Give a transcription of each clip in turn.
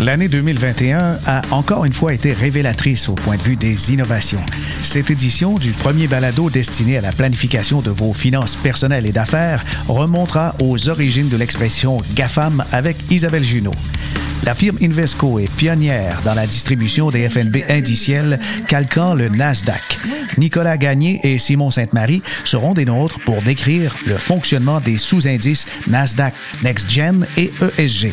L'année 2021 a encore une fois été révélatrice au point de vue des innovations. Cette édition du premier balado destiné à la planification de vos finances personnelles et d'affaires remontera aux origines de l'expression GAFAM avec Isabelle Junot. La firme Invesco est pionnière dans la distribution des FNB indiciels calquant le Nasdaq. Nicolas Gagné et Simon Sainte-Marie seront des nôtres pour décrire le fonctionnement des sous-indices Nasdaq Next Gen et ESG.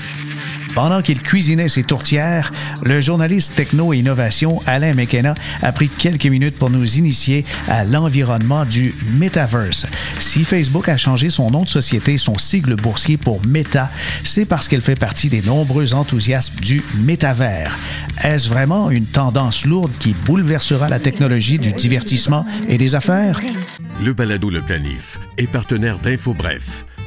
Pendant qu'il cuisinait ses tourtières, le journaliste techno et innovation Alain McKenna a pris quelques minutes pour nous initier à l'environnement du Metaverse. Si Facebook a changé son nom de société, son sigle boursier pour Meta, c'est parce qu'elle fait partie des nombreux enthousiastes du métavers. Est-ce vraiment une tendance lourde qui bouleversera la technologie du divertissement et des affaires? Le balado Le Planif est partenaire d'InfoBref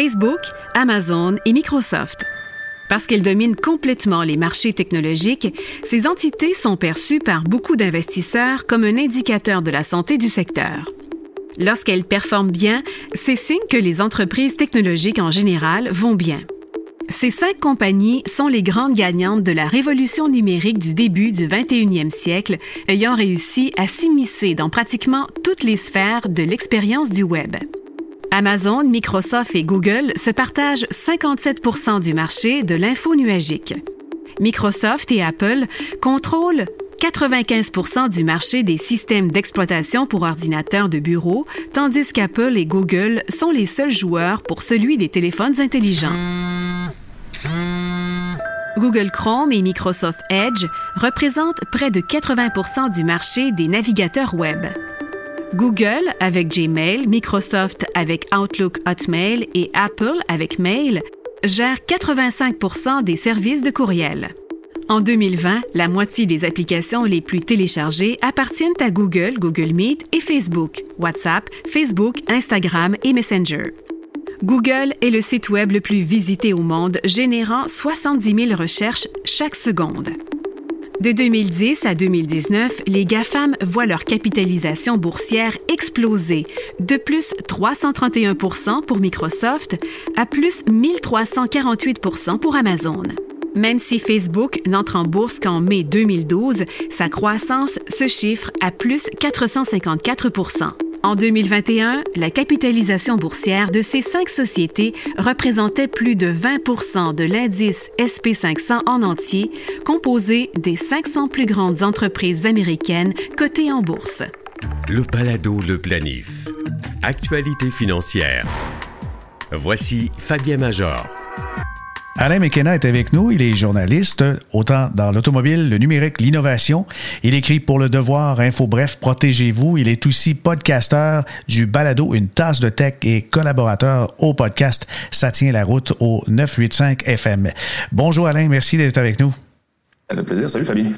Facebook, Amazon et Microsoft. Parce qu'elles dominent complètement les marchés technologiques, ces entités sont perçues par beaucoup d'investisseurs comme un indicateur de la santé du secteur. Lorsqu'elles performent bien, c'est signe que les entreprises technologiques en général vont bien. Ces cinq compagnies sont les grandes gagnantes de la révolution numérique du début du 21e siècle, ayant réussi à s'immiscer dans pratiquement toutes les sphères de l'expérience du Web. Amazon, Microsoft et Google se partagent 57% du marché de l'info nuagique. Microsoft et Apple contrôlent 95% du marché des systèmes d'exploitation pour ordinateurs de bureau, tandis qu'Apple et Google sont les seuls joueurs pour celui des téléphones intelligents. Google Chrome et Microsoft Edge représentent près de 80 du marché des navigateurs Web. Google avec Gmail, Microsoft avec Outlook Hotmail et Apple avec Mail gèrent 85% des services de courriel. En 2020, la moitié des applications les plus téléchargées appartiennent à Google, Google Meet et Facebook, WhatsApp, Facebook, Instagram et Messenger. Google est le site web le plus visité au monde, générant 70 000 recherches chaque seconde. De 2010 à 2019, les GAFAM voient leur capitalisation boursière exploser de plus 331% pour Microsoft à plus 1348% pour Amazon. Même si Facebook n'entre en bourse qu'en mai 2012, sa croissance se chiffre à plus 454 en 2021, la capitalisation boursière de ces cinq sociétés représentait plus de 20% de l'indice SP500 en entier, composé des 500 plus grandes entreprises américaines cotées en bourse. Le Palado Le Planif. Actualité financière. Voici Fabien Major. Alain McKenna est avec nous. Il est journaliste, autant dans l'automobile, le numérique, l'innovation. Il écrit pour Le Devoir, Info Bref, Protégez-vous. Il est aussi podcasteur du balado Une tasse de tech et collaborateur au podcast Ça tient la route au 985 FM. Bonjour Alain, merci d'être avec nous. Fait plaisir. Salut Fabien.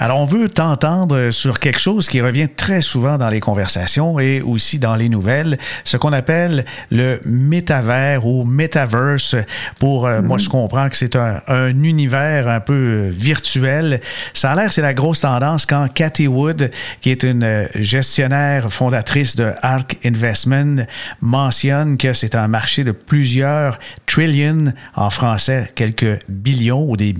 Alors, on veut t'entendre sur quelque chose qui revient très souvent dans les conversations et aussi dans les nouvelles, ce qu'on appelle le métavers ou metaverse. Pour euh, moi, je mhm. comprends que c'est un, univers un peu virtuel. Ça a l'air c'est la grosse tendance quand Cathy Wood, qui est une gestionnaire fondatrice de Arc Investment, mentionne que c'est un marché de plusieurs trillions en français, quelques billions ou des,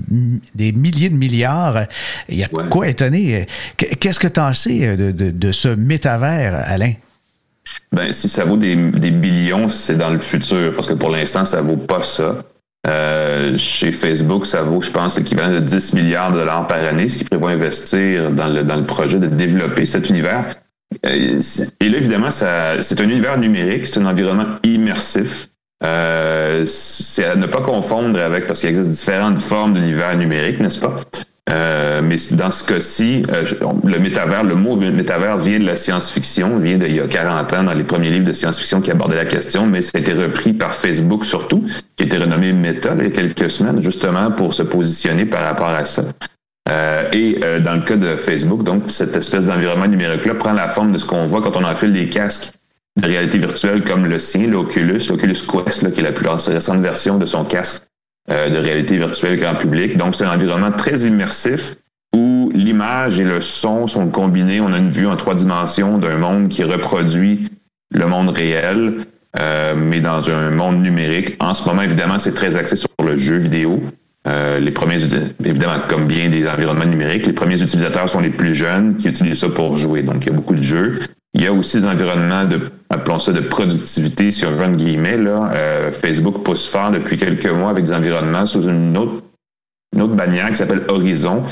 des milliers de milliards. Il y a quoi étonné. Qu'est-ce que tu en sais euh, de, ce métavers, Alain? Ben, si ça vaut des, billions, c'est dans le futur, parce que pour l'instant, ça vaut pas ça. Euh, chez Facebook, ça vaut, je pense, l'équivalent de 10 milliards de dollars par année, ce qui prévoit investir dans le, dans le projet de développer cet univers. Euh, et là, évidemment, c'est un univers numérique, c'est un environnement immersif. c'est à ne pas confondre avec, parce qu'il existe différentes formes d'univers numérique, n'est-ce pas? Euh, mais dans ce cas-ci, euh, le métavers, le mot métavers vient de la science-fiction, vient d'il y a 40 ans dans les premiers livres de science-fiction qui abordaient la question, mais ça a été repris par Facebook surtout, qui été renommé Meta il y a quelques semaines, justement pour se positionner par rapport à ça. Euh, et dans le cas de Facebook, donc cette espèce d'environnement numérique-là prend la forme de ce qu'on voit quand on enfile des casques de réalité virtuelle comme le sien, l'Oculus, l'Oculus Quest, qui est la plus récente version de son casque euh, de réalité virtuelle grand public. Donc, c'est un environnement très immersif où l'image et le son sont combinés. On a une vue en trois dimensions d'un monde qui reproduit le monde réel, euh, mais dans un monde numérique. En ce moment, évidemment, c'est très axé sur le jeu vidéo. Euh, les premiers, évidemment, comme bien des environnements numériques, les premiers utilisateurs sont les plus jeunes qui utilisent ça pour jouer. Donc, il y a beaucoup de jeux. Il y a aussi des environnements de, appelons ça de productivité, on veut, guillemets. Là. Euh, Facebook pousse fort depuis quelques mois avec des environnements sous une autre, une autre bannière qui s'appelle Horizon.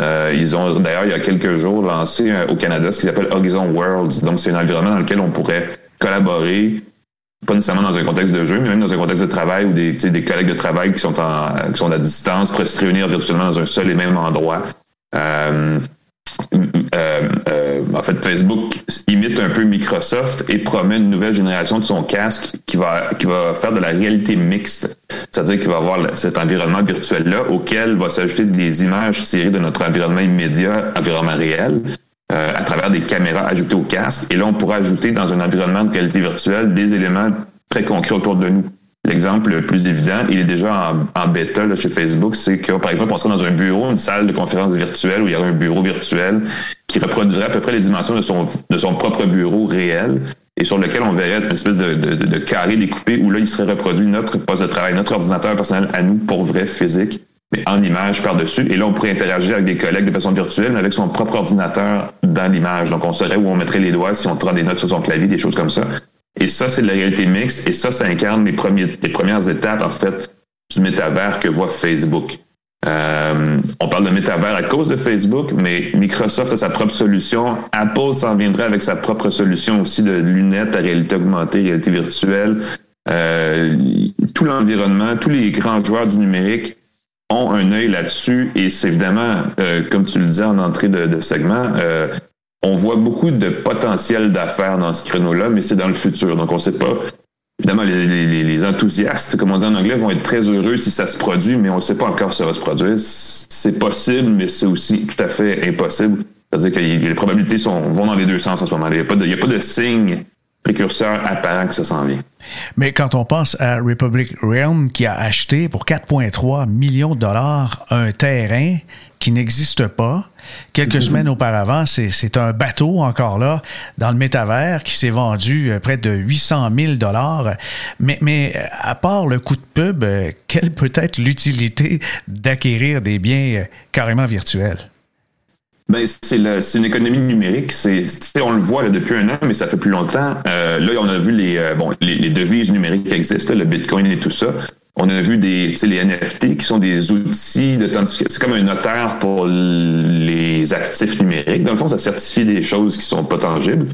Euh, ils ont d'ailleurs, il y a quelques jours, lancé au Canada ce qui s'appelle Horizon Worlds. Donc, c'est un environnement dans lequel on pourrait collaborer, pas nécessairement dans un contexte de jeu, mais même dans un contexte de travail où des, des collègues de travail qui sont, en, qui sont à distance pourraient se réunir virtuellement dans un seul et même endroit. Euh, euh, euh, en fait, Facebook imite un peu Microsoft et promet une nouvelle génération de son casque qui va, qui va faire de la réalité mixte. C'est-à-dire qu'il va avoir cet environnement virtuel-là auquel va s'ajouter des images tirées de notre environnement immédiat, environnement réel, euh, à travers des caméras ajoutées au casque. Et là, on pourra ajouter dans un environnement de réalité virtuelle des éléments très concrets autour de nous. L'exemple le plus évident, il est déjà en, bêta chez Facebook, c'est que, par exemple, on serait dans un bureau, une salle de conférence virtuelle où il y aurait un bureau virtuel qui reproduirait à peu près les dimensions de son, de son propre bureau réel et sur lequel on verrait une espèce de, de, carré découpé où là, il serait reproduit notre poste de travail, notre ordinateur personnel à nous pour vrai physique, mais en image par-dessus. Et là, on pourrait interagir avec des collègues de façon virtuelle, mais avec son propre ordinateur dans l'image. Donc, on saurait où on mettrait les doigts si on prend des notes sur son clavier, des choses comme ça. Et ça, c'est de la réalité mixte. Et ça, ça incarne les, premiers, les premières étapes, en fait, du métavers que voit Facebook. Euh, on parle de métavers à cause de Facebook, mais Microsoft a sa propre solution. Apple s'en viendrait avec sa propre solution aussi de lunettes à réalité augmentée, réalité virtuelle. Euh, tout l'environnement, tous les grands joueurs du numérique ont un œil là-dessus et c'est évidemment, euh, comme tu le disais en entrée de, de segment, on voit beaucoup de potentiel d'affaires dans ce créneau-là, mais c'est dans le futur. Donc, on ne sait pas. Évidemment, les, enthousiastes, comme on dit en anglais, vont être très heureux si ça se produit, mais on ne sait pas encore si ça va se produire. C'est possible, mais c'est aussi tout à fait impossible. C'est-à-dire que les probabilités vont dans les deux sens en ce moment. Il n'y a, pas de, a pas de signe précurseur apparent que ça s'en vient. Mais quand on pense à Republic Realm qui a acheté pour 4,3 millions de dollars un terrain qui n'existe pas. Quelques mhm. semaines auparavant, c'est un bateau encore là dans le métavers qui s'est vendu euh, près de 800 000 dollars. Mais, mais euh, à part le coût de pub, euh, quelle peut être l'utilité d'acquérir des biens carrément virtuels? Ben, c'est une économie numérique. C'est, on le voit là, depuis un an, mais ça fait plus longtemps. là, on a vu les, bon, les, devises numériques qui existent, le Bitcoin et tout ça. On a vu des, les NFT qui sont des outils d'authentification. C'est comme un notaire pour les actifs numériques. Dans le fond, ça certifie des choses qui sont pas tangibles.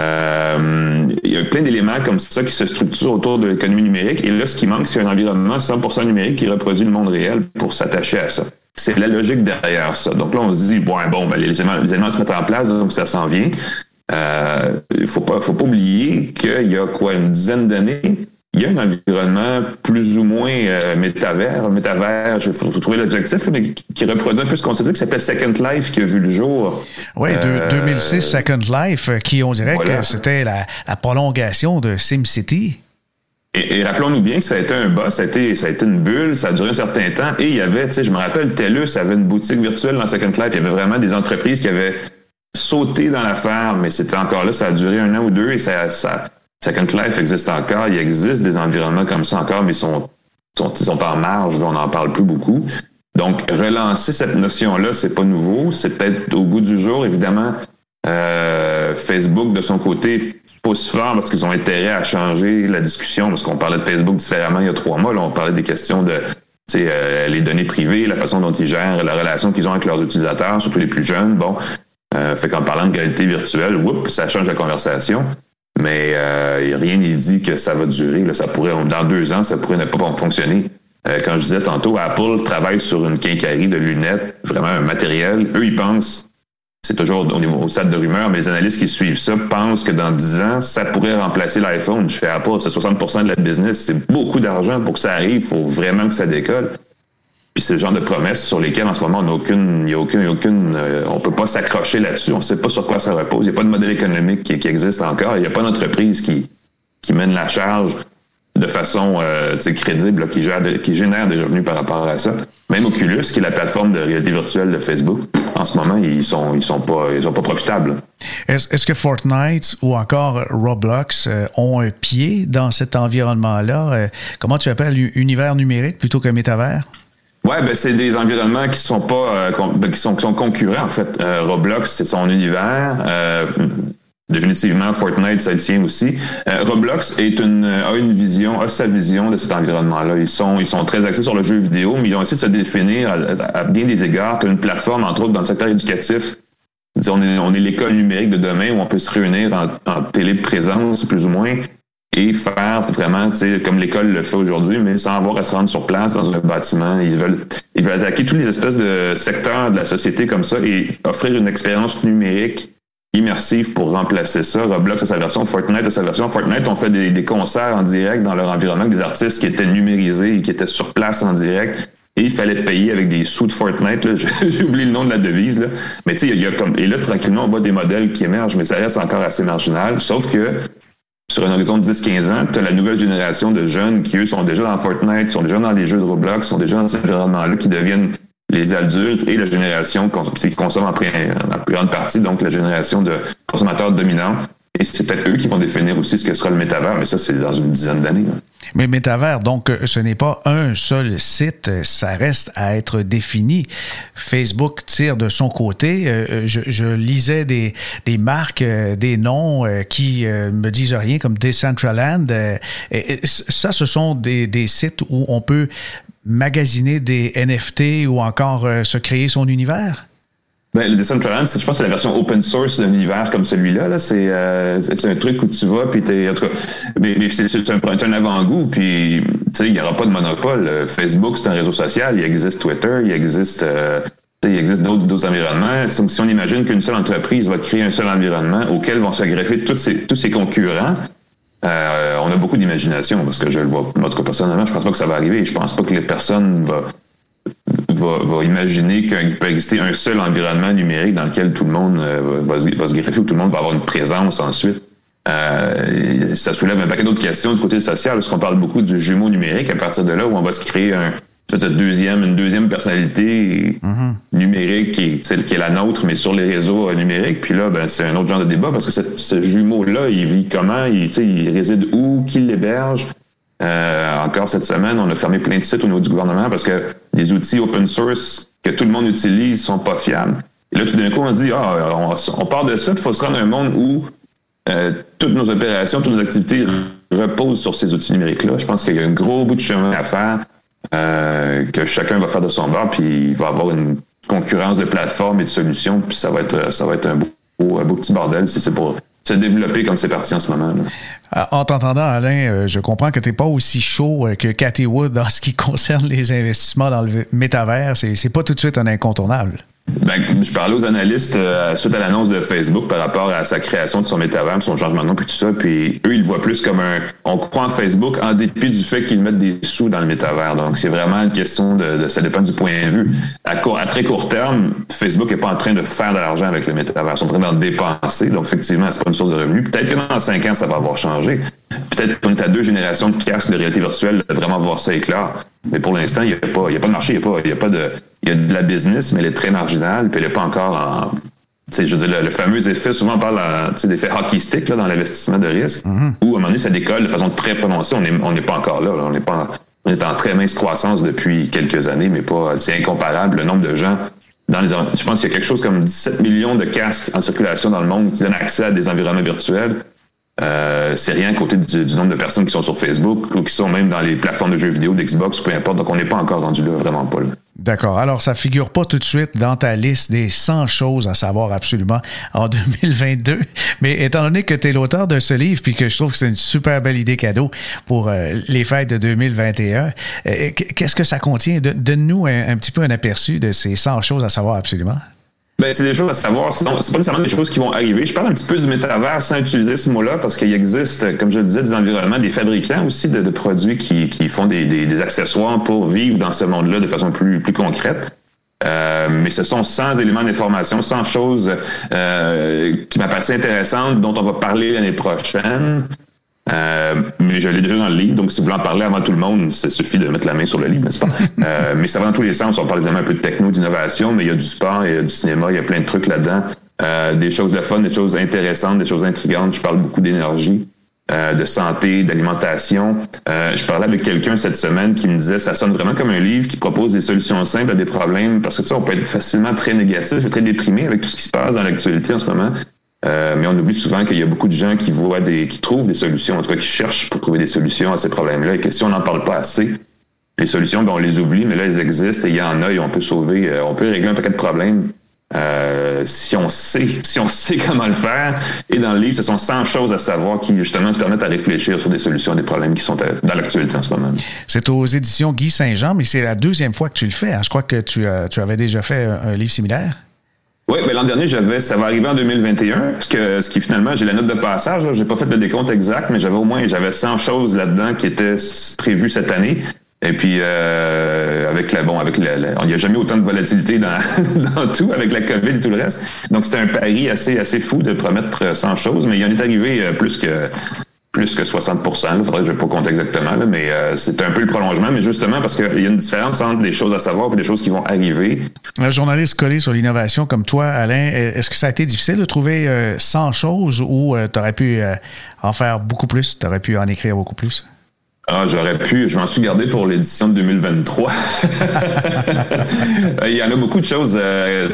Euh, il y a plein d'éléments comme ça qui se structurent autour de l'économie numérique. Et là, ce qui manque, c'est un environnement 100% numérique qui reproduit le monde réel pour s'attacher à ça. C'est la logique derrière ça. Donc là, on se dit, bon, bon ben, les, éléments, les éléments se mettent en place, donc ça s'en vient. Euh, il faut pas, faut pas oublier qu'il y a quoi, une dizaine d'années, il y a un environnement plus ou moins euh, métavers, métavers, il faut, trouver l'objectif, mais qui, reproduit un peu ce concept qui s'appelle Second Life, qui a vu le jour. Oui, 2006 euh, Second Life, qui on dirait que c'était la, prolongation de SimCity. Et, rappelons-nous bien que ça a été un boss, ça a été, ça a été une bulle, ça a duré un certain temps, et il y avait, tu sais, je me rappelle, TELUS avait une boutique virtuelle dans Second Life, il y avait vraiment des entreprises qui avaient sauté dans l'affaire, mais c'était encore là, ça a duré un an ou deux, et ça, ça Second Life existe encore. Il existe des environnements comme ça encore, mais ils sont, sont, ils sont en marge. On n'en parle plus beaucoup. Donc, relancer cette notion-là, c'est pas nouveau. C'est peut-être au goût du jour. Évidemment, euh, Facebook, de son côté, pousse fort parce qu'ils ont intérêt à changer la discussion, parce qu'on parlait de Facebook différemment il y a trois mois. Là, on parlait des questions de euh, les données privées, la façon dont ils gèrent, la relation qu'ils ont avec leurs utilisateurs, surtout les plus jeunes. Bon, euh, fait qu'en parlant de réalité virtuelle, whoop, ça change la conversation. Mais euh, rien n'est dit que ça va durer. Ça pourrait, dans deux ans, ça pourrait ne pas fonctionner. Euh, quand je disais tantôt, Apple travaille sur une quincaillerie de lunettes, vraiment un matériel. Eux, ils pensent, c'est toujours au niveau au stade de rumeur, mais les analystes qui suivent ça pensent que dans 10 ans, ça pourrait remplacer l'iPhone chez Apple. C'est 60% de la business. C'est beaucoup d'argent pour que ça arrive. Il faut vraiment que ça décolle. Puis c'est le genre de promesses sur lesquelles en ce moment on n'a aucune, il n'y a aucune, aucune, euh, on peut pas s'accrocher là-dessus. On ne sait pas sur quoi ça repose. Il n'y a pas de modèle économique qui, existe encore. Il n'y a pas d'entreprise qui, mène la charge de façon euh, crédible, qui, génère des revenus par rapport à ça. Même Oculus, qui est la plateforme de réalité virtuelle de Facebook, en ce moment, ils sont, sont pas, profitables. Est-ce que Fortnite ou encore Roblox euh, ont un pied dans cet environnement-là? Comment tu appelles univers numérique plutôt que métavers? Ouais, ben c'est des environnements qui sont pas ben, qui, sont, qui sont concurrents en fait. Roblox, c'est son univers. Définitivement, Fortnite, ça le tient aussi. Euh, Roblox est une, a une vision, a sa vision de cet environnement-là. Ils sont, ils sont très axés sur le jeu vidéo, mais ils ont essayé de se définir à, bien des égards comme une plateforme, entre autres dans le secteur éducatif. On est, on est l'école numérique de demain où on peut se réunir en, en téléprésence, plus ou moins, et faire vraiment, comme l'école le fait aujourd'hui, mais sans avoir à se rendre sur place dans un bâtiment. Ils veulent, ils veulent attaquer tous les espèces de secteurs de la société comme ça et offrir une expérience numérique immersive pour remplacer ça. Roblox a sa version, Fortnite a sa version. Fortnite ont fait des, concerts en direct dans leur environnement avec des artistes qui étaient numérisés et qui étaient sur place en direct. Et il fallait payer avec des sous de Fortnite. J'ai oublié le nom de la devise. Là. Mais tu sais, il y, a comme. Et là, tranquillement, on voit des modèles qui émergent, mais ça reste encore assez marginal. Sauf que sur un horizon de 10-15 ans, tu as la nouvelle génération de jeunes qui, eux, sont déjà dans Fortnite, sont déjà dans les jeux de Roblox, sont déjà dans cet environnement-là, qui deviennent les adultes et la génération qui consomme en, plus grande partie, donc la génération de consommateurs dominants. Et c'est peut-être eux qui vont définir aussi ce que sera le métavers, mais ça, c'est dans une dizaine d'années. Mais métavers, donc, euh, ce n'est pas un seul site, ça reste à être défini. Facebook tire de son côté. Euh, euh, je, lisais des, marques, des noms qui me disent rien, comme Decentraland. Ça, ce sont des, sites où on peut magasiner des NFT ou encore euh, se créer son univers? Ben, le Decentraland, je pense que c'est la version open source d'un univers comme celui-là. Là. C'est, euh, c'est un truc où tu vas, puis t'es, en tout cas, mais, c'est, un, un avant-goût, puis il n'y aura pas de monopole. Euh, Facebook, c'est un réseau social, il existe Twitter, il existe, il existe d'autres, d'autres environnements. Si on imagine qu'une seule entreprise va créer un seul environnement auquel vont se greffer tous ses, tous ses concurrents, euh, on a beaucoup d'imagination parce que je le vois. En tout cas, personnellement, je pense pas que ça va arriver. Je pense pas que les personnes vont va, imaginer qu'il peut exister un seul environnement numérique dans lequel tout le monde euh, va, se greffer ou tout le monde va avoir une présence ensuite. Euh, ça soulève un paquet d'autres questions du côté social, parce qu'on parle beaucoup du jumeau numérique à partir de là où on va se créer un, cette deuxième, une deuxième personnalité mm-hmm. numérique qui est, qui est la nôtre, mais sur les réseaux euh, numériques. Puis là, ben, c'est un autre genre de débat parce que ce, jumeau-là, il vit comment, il, il réside où, qui l'héberge? Euh, encore cette semaine, on a fermé plein de sites au niveau du gouvernement parce que des outils open source que tout le monde utilise sont pas fiables. Et là, tout d'un coup, on se dit, ah, on, part de ça, il faut se rendre à un monde où euh, toutes nos opérations, toutes nos activités reposent sur ces outils numériques-là. Je pense qu'il y a un gros bout de chemin à faire euh, que chacun va faire de son bord, puis il va avoir une concurrence de plateformes et de solutions, puis ça va être, ça va être un beau, un beau petit bordel si c'est pour se développer comme c'est parti en ce moment. Euh, en t'entendant, Alain, euh, je comprends que tu n'es pas aussi chaud que Cathy Wood dans ce qui concerne les investissements dans le métavers. C'est pas tout de suite un incontournable. Ben, je parlais aux analystes euh, suite à l'annonce de Facebook par rapport à sa création de son métavers, son changement de nom, puis tout ça. Puis eux, ils le voient plus comme un. On croit en Facebook en dépit du fait qu'ils mettent des sous dans le métavers. Donc, c'est vraiment une question de, Ça dépend du point de vue. À, court, à très court terme, Facebook n'est pas en train de faire de l'argent avec le métavers. Ils sont en train d'en dépenser. Donc, effectivement, c'est pas une source de revenus. Peut-être que dans cinq ans, ça va avoir changé. Peut-être qu'on est à deux générations de casques de réalité virtuelle de vraiment voir ça éclair. Mais pour l'instant, il n'y a, pas, a pas de marché, il n'y a, pas, a pas de. Il y a de la business, mais elle est très marginale, puis elle n'est pas encore en. Je veux dire, le, fameux effet, souvent on parle d'effet hockey stick là, dans l'investissement de risque, mm-hmm. où à un moment donné, ça décolle de façon très prononcée. On n'est on pas encore là. On, est pas on est en très mince croissance depuis quelques années, mais pas. C'est incomparable le nombre de gens dans les. Je pense qu'il y a quelque chose comme 17 millions de casques en circulation dans le monde qui donnent accès à des environnements virtuels. Euh, c'est rien à côté du, nombre de personnes qui sont sur Facebook ou qui sont même dans les plateformes de jeux vidéo, d'Xbox, peu importe. Donc, on n'est pas encore rendu là, vraiment pas là. D'accord. Alors, ça figure pas tout de suite dans ta liste des 100 choses à savoir absolument en 2022. Mais étant donné que tu es l'auteur de ce livre, puis que je trouve que c'est une super belle idée cadeau pour euh, les fêtes de 2021, euh, qu'est-ce que ça contient? Donne-nous un, petit peu un aperçu de ces 100 choses à savoir absolument. Ben, c'est des choses à savoir. C'est pas nécessairement des choses qui vont arriver. Je parle un petit peu du métavers sans utiliser ce mot-là parce qu'il existe, comme je le disais, des environnements, des fabricants aussi de, produits qui, qui font des, des, accessoires pour vivre dans ce monde-là de façon plus, plus concrète. Euh, mais ce sont 100 éléments d'information, 100 choses euh, qui m'apparaissent intéressantes dont on va parler l'année prochaine. Euh, mais je l'ai déjà dans le livre, donc si vous voulez en parler avant tout le monde, ça suffit de mettre la main sur le livre, n'est-ce pas? euh, mais ça va dans tous les sens. On parle évidemment un peu de techno, d'innovation, mais il y a du sport, il y a du cinéma, il y a plein de trucs là-dedans. Euh, des choses de fun, des choses intéressantes, des choses intrigantes. Je parle beaucoup d'énergie. Euh, de santé, d'alimentation. Euh, je parlais avec quelqu'un cette semaine qui me disait ça sonne vraiment comme un livre qui propose des solutions simples à des problèmes parce que ça, on peut être facilement très négatif, très déprimé avec tout ce qui se passe dans l'actualité en ce moment. Euh, mais on oublie souvent qu'il y a beaucoup de gens qui voient des, qui trouvent des solutions, en tout cas qui cherchent pour trouver des solutions à ces problèmes-là, et que si on n'en parle pas assez, les solutions, ben, on les oublie, mais là, elles existent et il y en a et on peut sauver, euh, on peut régler un paquet de problèmes euh, si on sait, si on sait comment le faire. Et dans le livre, ce sont 100 choses à savoir qui justement se permettent à réfléchir sur des solutions à des problèmes qui sont dans l'actualité en ce moment. C'est aux éditions Guy Saint-Jean, mais c'est la deuxième fois que tu le fais. Hein. Je crois que tu, tu avais déjà fait un livre similaire. Oui, ben l'an dernier, j'avais, ça va arriver en 2021, ce, que, ce qui finalement, j'ai la note de passage, j'ai pas fait le décompte exact, mais j'avais au moins, j'avais 100 choses là-dedans qui étaient prévues cette année. Et puis euh, avec la bon avec la, il n'y a jamais autant de volatilité dans, dans tout avec la Covid et tout le reste. Donc c'était un pari assez assez fou de promettre 100 choses, mais il en est arrivé euh, plus que plus que 60 Il faudrait je ne compter exactement, mais euh, c'est un peu le prolongement, mais justement parce qu'il y a une différence entre des choses à savoir et des choses qui vont arriver. Un journaliste collé sur l'innovation comme toi, Alain, est-ce que ça a été difficile de trouver 100 choses ou tu aurais pu en faire beaucoup plus, tu aurais pu en écrire beaucoup plus? Ah, j'aurais pu, je m'en suis gardé pour l'édition de 2023. Il y en a beaucoup de choses. Euh,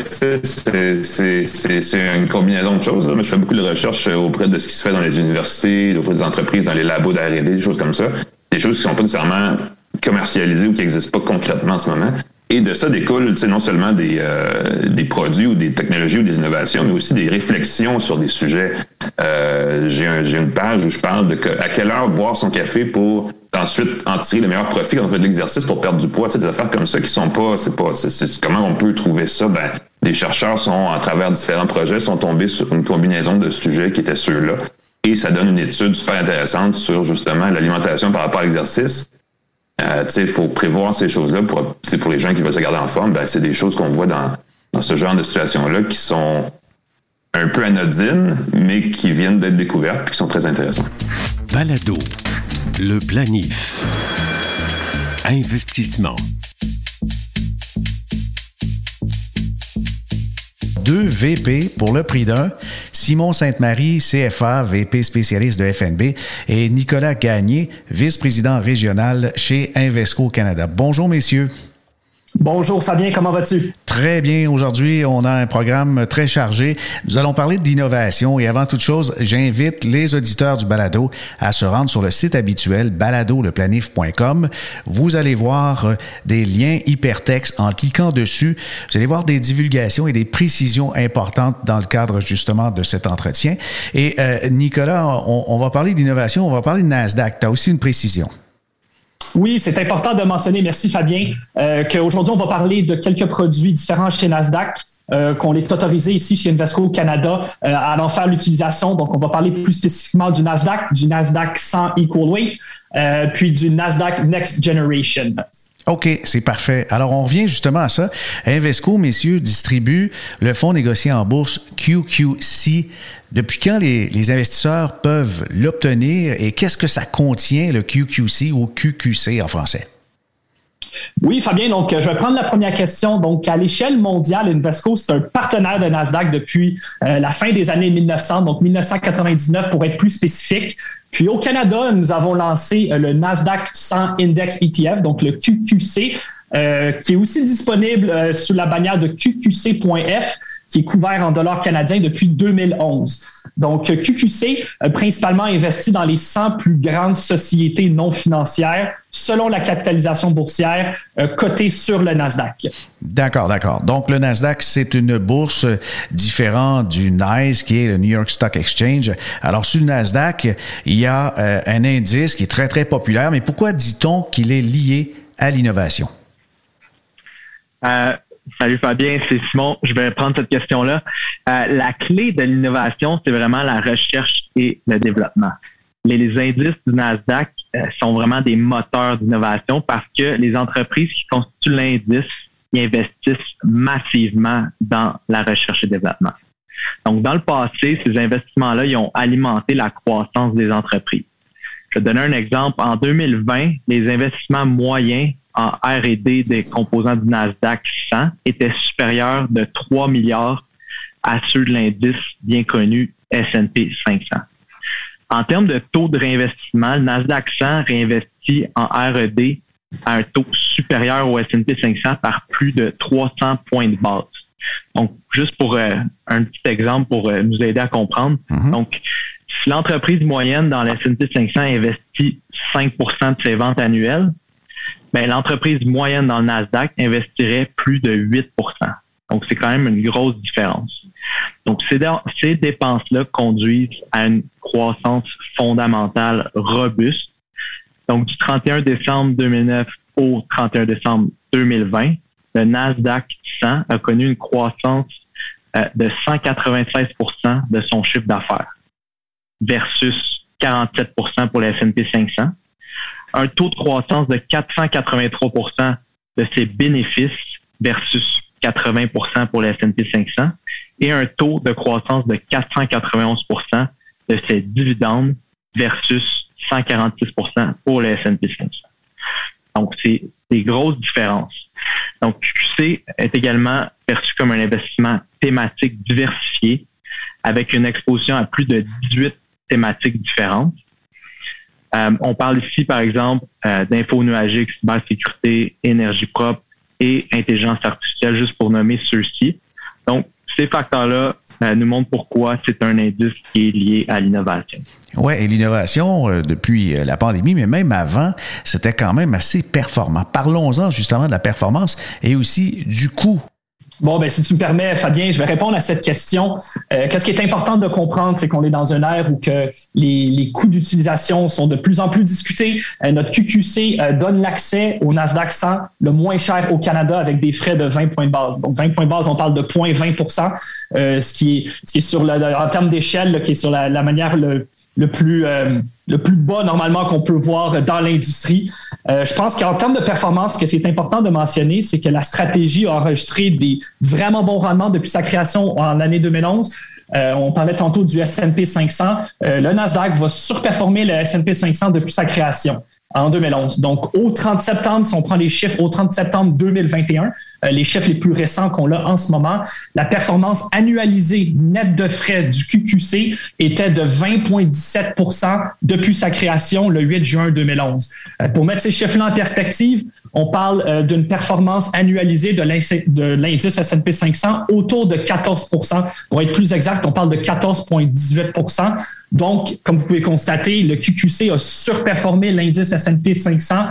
c'est une combinaison de choses. Je fais beaucoup de recherches auprès de ce qui se fait dans les universités, auprès des entreprises, dans les labos d'R&D, des choses comme ça. Des choses qui sont pas nécessairement commercialisées ou qui n'existent pas concrètement en ce moment. Et de ça découle non seulement des, euh, des produits ou des technologies ou des innovations, mais aussi des réflexions sur des sujets. Euh, J'ai une page où je parle de que, à quelle heure boire son café pour ensuite en tirer le meilleur profit quand on fait de l'exercice pour perdre du poids. Des affaires comme ça qui sont pas, c'est pas, c'est, comment on peut trouver ça? Ben, des chercheurs sont, à travers différents projets, sont tombés sur une combinaison de sujets qui étaient ceux-là. Et ça donne une étude super intéressante sur justement l'alimentation par rapport à l'exercice euh, il faut prévoir ces choses-là. Pour, pour les gens qui veulent se garder en forme, ben, c'est des choses qu'on voit dans, ce genre de situation-là qui sont un peu anodines, mais qui viennent d'être découvertes et qui sont très intéressantes. Balado, le planif. Investissement. Deux VP pour le prix d'un. Simon Sainte-Marie, CFA, VP spécialiste de FNB, et Nicolas Gagné, vice-président régional chez Invesco Canada. Bonjour, messieurs. Bonjour Fabien, comment vas-tu? Très bien. Aujourd'hui, on a un programme très chargé. Nous allons parler d'innovation et avant toute chose, j'invite les auditeurs du Balado à se rendre sur le site habituel baladoleplanif.com. Vous allez voir euh, des liens hypertextes en cliquant dessus. Vous allez voir des divulgations et des précisions importantes dans le cadre justement de cet entretien. Et euh, Nicolas, on, on va parler d'innovation, on va parler de Nasdaq. Tu as aussi une précision. Oui, c'est important de mentionner, merci Fabien, euh, qu'aujourd'hui, on va parler de quelques produits différents chez Nasdaq. Euh, qu'on est autorisé ici chez Invesco Canada euh, à en faire l'utilisation. Donc, on va parler plus spécifiquement du Nasdaq, du Nasdaq 100 Equal Weight, puis du Nasdaq Next Generation. OK, c'est parfait. Alors, on revient justement à ça. Invesco, messieurs, distribue le fonds négocié en bourse QQC. Depuis quand les, investisseurs peuvent l'obtenir et qu'est-ce que ça contient, le QQC ou QQC en français? Oui, Fabien, donc je vais prendre la première question. Donc, à l'échelle mondiale, Invesco, c'est un partenaire de Nasdaq depuis euh, la fin des années 1900, donc 1999 pour être plus spécifique. Puis au Canada, nous avons lancé euh, le Nasdaq 100 Index ETF, donc le QQC, euh, qui est aussi disponible euh, sous la bannière de QQC.f, qui est couvert en dollars canadiens depuis 2011. Donc, QQC, principalement investi dans les 100 plus grandes sociétés non financières selon la capitalisation boursière cotée sur le Nasdaq. D'accord, d'accord. Donc, le Nasdaq, c'est une bourse différente du NYSE, qui est le New York Stock Exchange. Alors, sur le Nasdaq, il y a un indice qui est très, très populaire, mais pourquoi dit-on qu'il est lié à l'innovation? Euh, salut Fabien, c'est Simon. Je vais prendre cette question-là. Euh, la clé de l'innovation, c'est vraiment la recherche et le développement. Les, indices du Nasdaq euh, sont vraiment des moteurs d'innovation parce que les entreprises qui constituent l'indice investissent massivement dans la recherche et développement. Donc, dans le passé, ces investissements-là, ils ont alimenté la croissance des entreprises. Je vais donner un exemple. En 2020, les investissements moyens en R&D des composants du Nasdaq 100 étaient supérieurs de 3 milliards à ceux de l'indice bien connu S&P 500. En termes de taux de réinvestissement, le Nasdaq 100 réinvestit en R&D à un taux supérieur au S&P 500 par plus de 300 points de base. Donc, juste pour euh, un petit exemple pour euh, nous aider à comprendre. Mm-hmm. Donc, si l'entreprise moyenne dans le S&P 500 investit 5% de ses ventes annuelles, ben, l'entreprise moyenne dans le Nasdaq investirait plus de 8% Donc, c'est quand même une grosse différence. Donc, ces, dépenses-là conduisent à une croissance fondamentale robuste. Donc, du 31 décembre 2009 au 31 décembre 2020, le Nasdaq 100 a connu une croissance euh, de 196% de son chiffre d'affaires versus 47% pour le S&P 500. Un taux de croissance de 483% de ses bénéfices versus 80% pour le S&P 500 et un taux de croissance de 491% de ses dividendes versus 146% pour le S&P 500. Donc, c'est des grosses différences. Donc, QC est également perçu comme un investissement thématique diversifié avec une exposition à plus de 18 thématiques différentes. Euh, on parle ici, par exemple, euh, d'info nuagique, cybersécurité, énergie propre et intelligence artificielle, juste pour nommer ceux-ci. Donc, ces facteurs-là euh, nous montrent pourquoi c'est un indice qui est lié à l'innovation. Oui, et l'innovation depuis la pandémie, mais même avant, c'était quand même assez performant. Parlons-en justement de la performance et aussi du coût Bon, ben, si tu me permets, Fabien, je vais répondre à cette question. Euh, Qu'est-ce qui est important de comprendre, c'est qu'on est dans une ère où que les, les coûts d'utilisation sont de plus en plus discutés. Euh, notre QQC euh, donne l'accès au Nasdaq 100 le moins cher au Canada avec des frais de 20 points de base. Donc, 20 points de base, on parle de 0.20 euh, ce, qui est, ce qui est sur le, en termes d'échelle, qui est sur la, la manière le, le plus, euh, le plus bas normalement qu'on peut voir dans l'industrie. Euh, je pense qu'en termes de performance, ce que c'est important de mentionner, c'est que la stratégie a enregistré des vraiment bons rendements depuis sa création en l'année 2011. Euh, on parlait tantôt du S&P 500. le Nasdaq va surperformer le S&P 500 depuis sa création en 2011. Donc, au 30 septembre, si on prend les chiffres au 30 septembre 2021, euh, les chiffres les plus récents qu'on a en ce moment, la performance annualisée nette de frais du QQC était de 20,17% depuis sa création le 8 juin 2011. Euh, pour mettre ces chiffres-là en perspective, on parle euh, d'une performance annualisée de l'indice S&P 500 autour de 14% Pour être plus exact, on parle de 14,18% Donc, comme vous pouvez constater, le QQC a surperformé l'indice S&P 500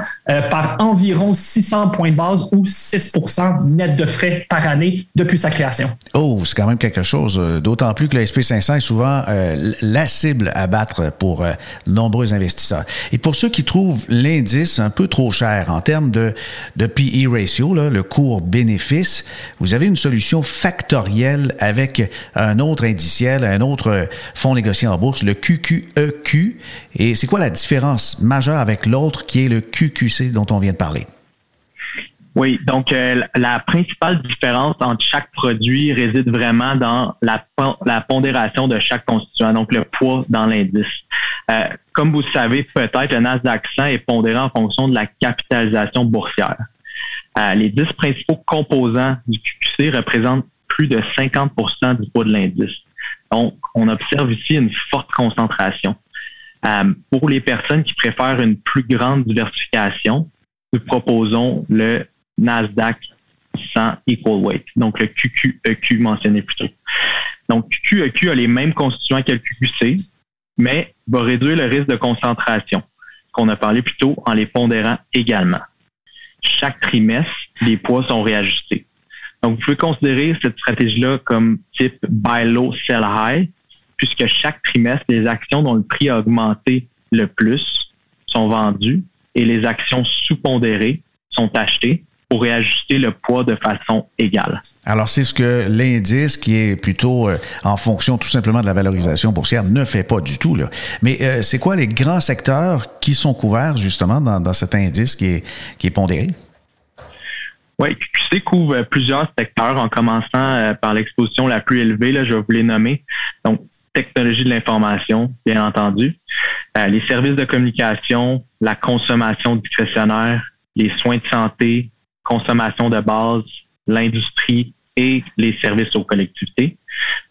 par environ 600 points de base ou 6 net de frais par année depuis sa création. Oh, c'est quand même quelque chose, euh, d'autant plus que le SP500 est souvent euh, la cible à battre pour euh, nombreux investisseurs. Et pour ceux qui trouvent l'indice un peu trop cher en termes de, de PE ratio, le cours-bénéfice, vous avez une solution factorielle avec un autre indiciel, un autre fonds négocié en bourse, le QQEQ. E Et c'est quoi la différence majeure avec l'autre qui est le QQC dont on vient de parler? Oui, donc euh, la principale différence entre chaque produit réside vraiment dans la, la pondération de chaque constituant, donc le poids dans l'indice. Euh, comme vous savez peut-être, le Nasdaq 100 est pondéré en fonction de la capitalisation boursière. Euh, les dix principaux composants du QQC représentent plus de 50% du poids de l'indice. Donc, on observe ici une forte concentration. pour les personnes qui préfèrent une plus grande diversification, nous proposons le Nasdaq 100 Equal Weight, donc le QQEQ e mentionné plus tôt. Donc, QQEQ a les mêmes constituants que le QQC, mais va réduire le risque de concentration, qu'on a parlé plus tôt, en les pondérant également. Chaque trimestre, les poids sont réajustés. Donc, vous pouvez considérer cette stratégie-là comme type buy low, sell high, puisque chaque trimestre, les actions dont le prix a augmenté le plus sont vendues et les actions sous-pondérées sont achetées pour réajuster le poids de façon égale. Alors, c'est ce que l'indice, qui est plutôt euh, en fonction tout simplement de la valorisation boursière, ne fait pas du tout. Là. Mais euh, c'est quoi les grands secteurs qui sont couverts justement dans, cet indice qui est, qui est pondéré? Oui, QQC couvre plusieurs secteurs en commençant euh, par l'exposition la plus élevée, là, je vais vous les nommer. Donc, technologie de l'information, bien entendu, les services de communication, la consommation discrétionnaire, les soins de santé, consommation de base, l'industrie et les services aux collectivités.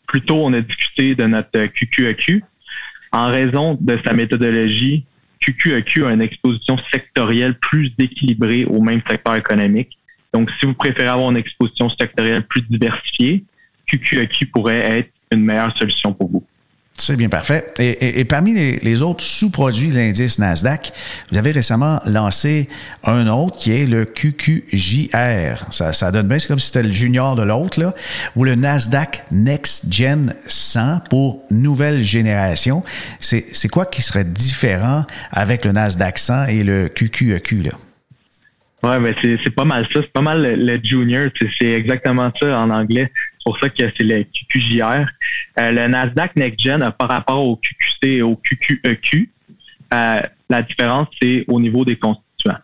Plus tôt, on a discuté de notre QQEQ. En raison de sa méthodologie, QQEQ a une exposition sectorielle plus équilibrée au même secteur économique. Donc, si vous préférez avoir une exposition sectorielle plus diversifiée, QQEQ pourrait être une meilleure solution pour vous. C'est bien parfait. Et, parmi les, autres sous-produits de l'indice Nasdaq, vous avez récemment lancé un autre qui est le QQJR. Ça, donne bien, c'est comme si c'était le junior de l'autre, là, ou le Nasdaq Next Gen 100 pour nouvelle génération. C'est quoi qui serait différent avec le Nasdaq 100 et le QQEQ, là? Ouais, mais c'est pas mal ça. C'est pas mal le, junior. C'est exactement ça en anglais. C'est pour ça que c'est le QQJR. Euh, le Nasdaq NextGen par rapport au QQC et au QQEQ, e euh, la différence, c'est au niveau des constituants.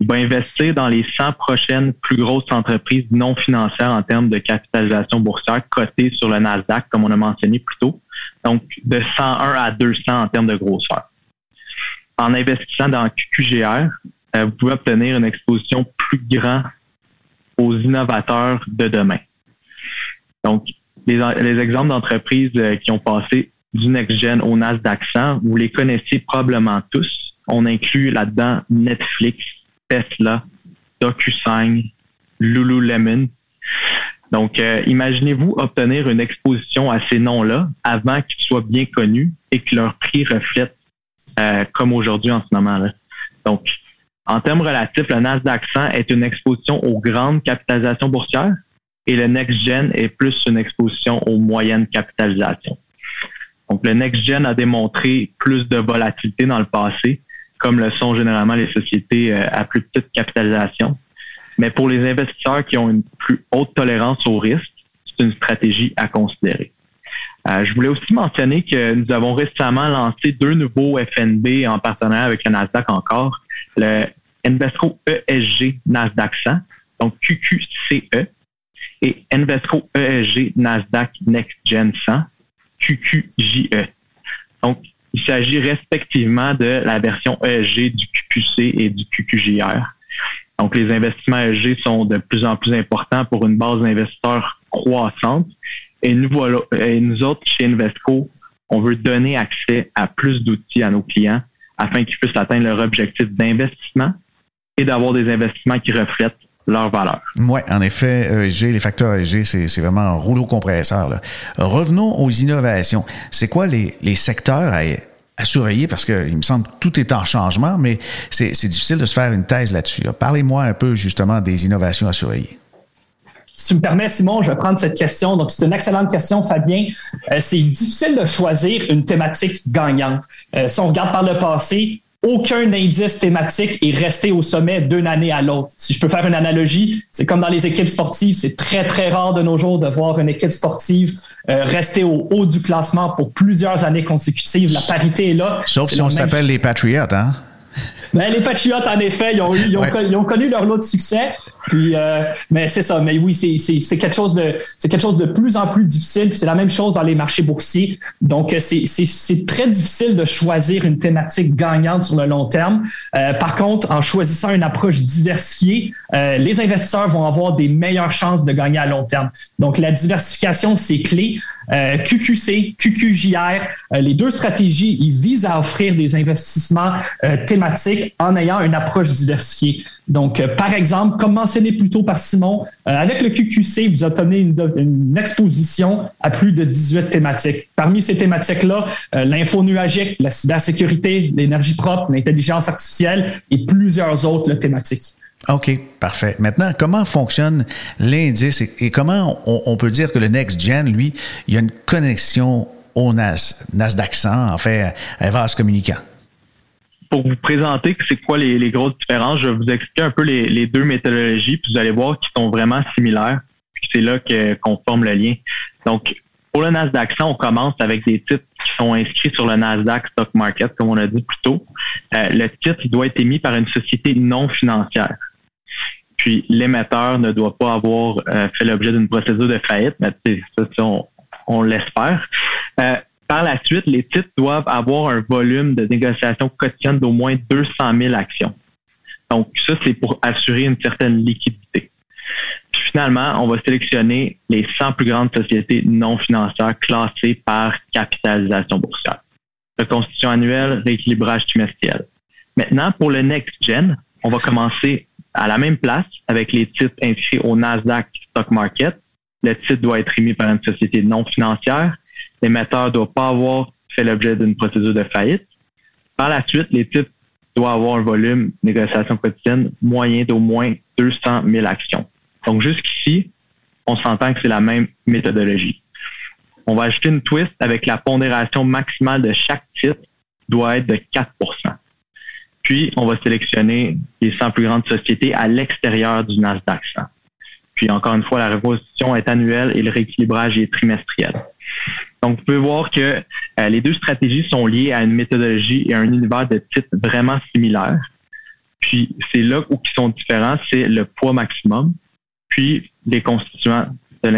Il va investir dans les 100 prochaines plus grosses entreprises non financières en termes de capitalisation boursière cotées sur le Nasdaq, comme on a mentionné plus tôt. Donc, de 101 à 200 en termes de grosseur. En investissant dans QQGR, euh, vous pouvez obtenir une exposition plus grande aux innovateurs de demain. Donc, les, exemples d'entreprises euh, qui ont passé du next-gen au Nasdaq 100, vous les connaissez probablement tous. On inclut là-dedans Netflix, Tesla, DocuSign, Lululemon. Donc, euh, imaginez-vous obtenir une exposition à ces noms-là avant qu'ils soient bien connus et que leur prix reflète comme aujourd'hui en ce moment-là. Donc, en termes relatifs, le Nasdaq 100 est une exposition aux grandes capitalisations boursières et le Next-Gen est plus une exposition aux moyennes capitalisations. Donc, le Next-Gen a démontré plus de volatilité dans le passé, comme le sont généralement les sociétés euh, à plus petite capitalisation. Mais pour les investisseurs qui ont une plus haute tolérance au risque, c'est une stratégie à considérer. Euh, je voulais aussi mentionner que nous avons récemment lancé deux nouveaux FNB en partenariat avec le Nasdaq encore, le Invesco ESG Nasdaq 100, donc QQCE, et Invesco ESG Nasdaq Next Gen 100, QQJE. Donc, il s'agit respectivement de la version ESG du QQC et du QQJR. Donc, les investissements ESG sont de plus en plus importants pour une base d'investisseurs croissante. Et nous, voilà, et nous autres, chez Invesco, on veut donner accès à plus d'outils à nos clients afin qu'ils puissent atteindre leur objectif d'investissement et d'avoir des investissements qui reflètent leur valeur. Oui, en effet, ESG, les facteurs ESG, c'est vraiment un rouleau compresseur. Revenons aux innovations. C'est quoi les, secteurs à, surveiller? Parce qu'il me semble que tout est en changement, mais c'est difficile de se faire une thèse là-dessus. Parlez-moi un peu justement des innovations à surveiller. Si tu me permets, Simon, je vais prendre cette question. Donc, c'est une excellente question, Fabien. Euh, c'est difficile de choisir une thématique gagnante. Euh, si on regarde par le passé, aucun indice thématique est resté au sommet d'une année à l'autre. Si je peux faire une analogie, c'est comme dans les équipes sportives, c'est très, très rare de nos jours de voir une équipe sportive euh, rester au haut du classement pour plusieurs années consécutives. La parité est là. Sauf si on s'appelle les Patriots, hein? Ben, les Patriots, en effet, ils ont, ils ont, connu leur lot de succès. Puis, euh, mais c'est ça. Mais oui, c'est quelque chose de c'est quelque chose de plus en plus difficile. Puis c'est la même chose dans les marchés boursiers. Donc, euh, c'est très difficile de choisir une thématique gagnante sur le long terme. Euh, par contre, en choisissant une approche diversifiée, les investisseurs vont avoir des meilleures chances de gagner à long terme. Donc, la diversification, c'est clé. QQC, QQJR, les deux stratégies, ils visent à offrir des investissements thématiques en ayant une approche diversifiée. Donc, par exemple, commencer mentionné plus tôt par Simon, avec le QQC, vous obtenez une, exposition à plus de 18 thématiques. Parmi ces thématiques-là, l'info nuagique, la cybersécurité, l'énergie propre, l'intelligence artificielle et plusieurs autres thématiques. OK, parfait. Maintenant, comment fonctionne l'indice et, comment on, peut dire que le Next Gen, lui, il y a une connexion au NAS, Nasdaq 100, en fait, vase communicant? Pour vous présenter c'est quoi les, grosses différences, je vais vous expliquer un peu les, deux méthodologies, puis vous allez voir qu'ils sont vraiment similaires. C'est là qu'on forme le lien. Donc, pour le Nasdaq 100, on commence avec des titres qui sont inscrits sur le Nasdaq Stock Market, comme on a dit plus tôt. Euh, le titre doit être émis par une société non financière. Puis l'émetteur ne doit pas avoir euh, fait l'objet d'une procédure de faillite, mais ça, on, l'espère. Euh, par la suite, les titres doivent avoir un volume de négociation quotidienne d'au moins 200 000 actions. Donc, ça, c'est pour assurer une certaine liquidité. Puis finalement, on va sélectionner les 100 plus grandes sociétés non financières classées par capitalisation boursière. Reconstitution annuelle, rééquilibrage trimestriel. Maintenant, pour le next gen, on va commencer à la même place avec les titres inscrits au Nasdaq Stock Market. Le titre doit être émis par une société non financière. L'émetteur ne doit pas avoir fait l'objet d'une procédure de faillite. Par la suite, les titres doivent avoir un volume de négociation quotidienne moyen d'au moins 200 000 actions. Donc jusqu'ici, on s'entend que c'est la même méthodologie. On va ajouter une twist avec la pondération maximale de chaque titre doit être de 4% puis, on va sélectionner les 100 plus grandes sociétés à l'extérieur du Nasdaq 100. Puis, encore une fois, la reposition est annuelle et le rééquilibrage est trimestriel. Donc, vous pouvez voir que euh, les deux stratégies sont liées à une méthodologie et à un univers de titres vraiment similaires. Puis, c'est là où ils sont différents, c'est le poids maximum, puis les constituants de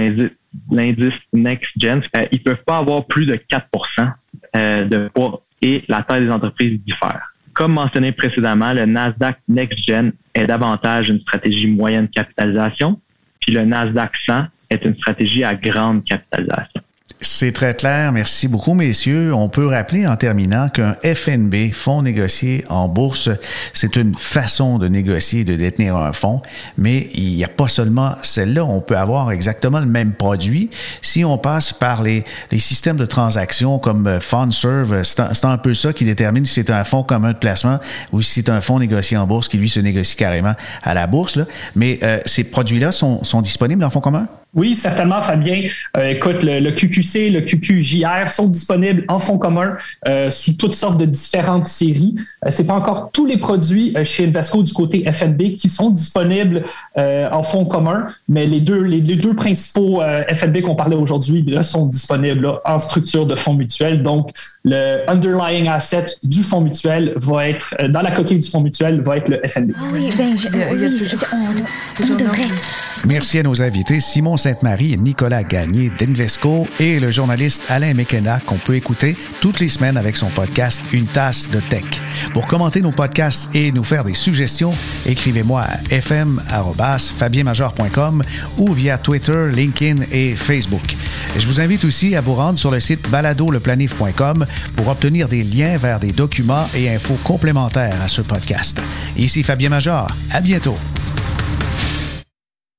l'indice NextGen. Euh, ils ne peuvent pas avoir plus de 4% euh, de poids et la taille des entreprises diffère. Comme mentionné précédemment, le Nasdaq Next Gen est davantage une stratégie moyenne capitalisation, puis le Nasdaq 100 est une stratégie à grande capitalisation. C'est très clair. Merci beaucoup, messieurs. On peut rappeler en terminant qu'un FNB, fonds négocié en bourse, c'est une façon de négocier, de détenir un fonds, mais il n'y a pas seulement celle-là. On peut avoir exactement le même produit si on passe par les, les systèmes de transactions comme FundServe. C'est un, peu ça qui détermine si c'est un fonds commun de placement ou si c'est un fonds négocié en bourse qui, lui, se négocie carrément à la bourse. Mais euh, ces produits-là sont, sont disponibles en fonds commun? Oui, certainement, Fabien. Euh, écoute, le, QQC, le QQJR sont disponibles en fonds commun euh, sous toutes sortes de différentes séries. Euh, c'est pas encore tous les produits chez Invesco du côté FNB qui sont disponibles en fonds commun, mais les deux, les, deux principaux FNB qu'on parlait aujourd'hui sont disponibles en structure de fonds mutuels. Donc, le underlying asset du fonds mutuel va être, dans la coquille du fonds mutuel, va être le FNB. Ah oui, ben, on devrait. Merci à nos invités, Simon Sainte-Marie Nicolas Gagné d'Invesco et le journaliste Alain McKenna qu'on peut écouter toutes les semaines avec son podcast Une tasse de tech. Pour commenter nos podcasts et nous faire des suggestions, écrivez-moi à fm.fabienmajor.com ou via Twitter, LinkedIn et Facebook. Je vous invite aussi à vous rendre sur le site baladoleplanif.com pour obtenir des liens vers des documents et infos complémentaires à ce podcast. Ici Fabien Major. À bientôt.